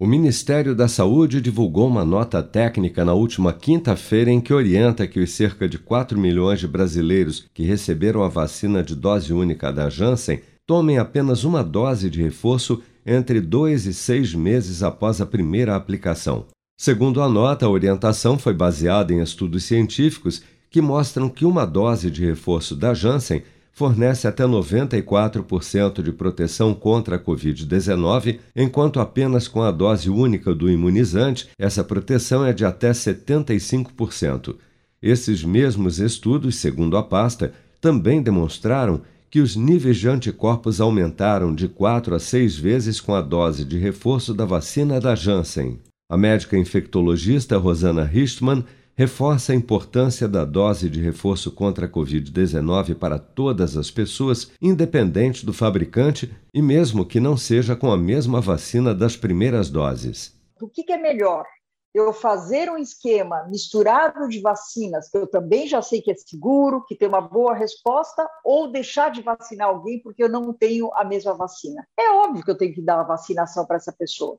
O Ministério da Saúde divulgou uma nota técnica na última quinta-feira em que orienta que os cerca de 4 milhões de brasileiros que receberam a vacina de dose única da Janssen tomem apenas uma dose de reforço entre dois e seis meses após a primeira aplicação. Segundo a nota, a orientação foi baseada em estudos científicos que mostram que uma dose de reforço da Janssen fornece até 94% de proteção contra a Covid-19, enquanto apenas com a dose única do imunizante essa proteção é de até 75%. Esses mesmos estudos, segundo a pasta, também demonstraram que os níveis de anticorpos aumentaram de 4 a 6 vezes com a dose de reforço da vacina da Janssen. A médica infectologista Rosana Richtmann reforça a importância da dose de reforço contra a Covid-19 para todas as pessoas, independente do fabricante e mesmo que não seja com a mesma vacina das primeiras doses. O que é melhor? Eu fazer um esquema misturado de vacinas, que eu também já sei que é seguro, que tem uma boa resposta, ou deixar de vacinar alguém porque eu não tenho a mesma vacina. É óbvio que eu tenho que dar a vacinação para essa pessoa.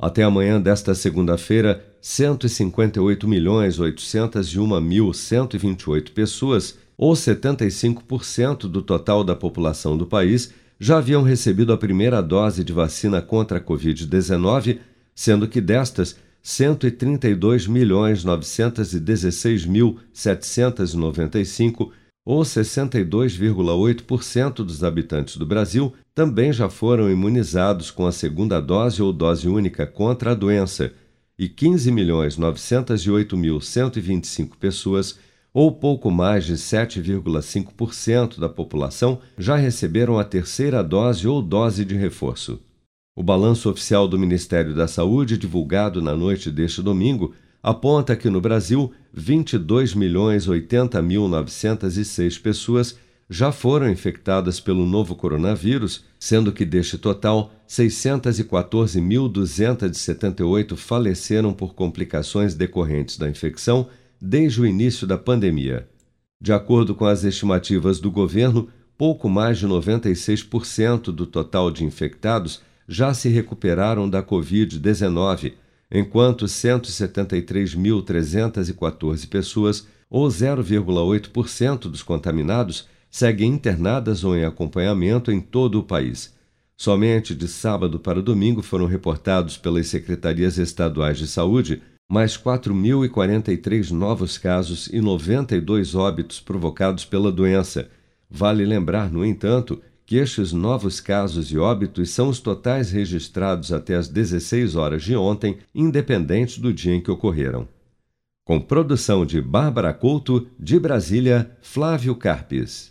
Até amanhã desta segunda-feira, 158.801.128 pessoas, ou 75% do total da população do país, já haviam recebido a primeira dose de vacina contra a Covid-19, sendo que destas, 132.916.795 ou 62,8% dos habitantes do Brasil, também já foram imunizados com a segunda dose ou dose única contra a doença, e 15.908.125 pessoas, ou pouco mais de 7,5% da população, já receberam a terceira dose ou dose de reforço. O balanço oficial do Ministério da Saúde, divulgado na noite deste domingo, aponta que no Brasil 22.080.906 pessoas já foram infectadas pelo novo coronavírus, sendo que deste total 614.278 faleceram por complicações decorrentes da infecção desde o início da pandemia. De acordo com as estimativas do governo, pouco mais de 96% do total de infectados já se recuperaram da Covid-19 enquanto 173.314 pessoas, ou 0,8% dos contaminados, seguem internadas ou em acompanhamento em todo o país. Somente de sábado para domingo foram reportados pelas secretarias estaduais de saúde mais 4.043 novos casos e 92 óbitos provocados pela doença. Vale lembrar, no entanto, que estes novos casos e óbitos são os totais registrados até as 16 horas de ontem, independente do dia em que ocorreram. Com produção de Bárbara Couto, de Brasília, Flávio Carpes.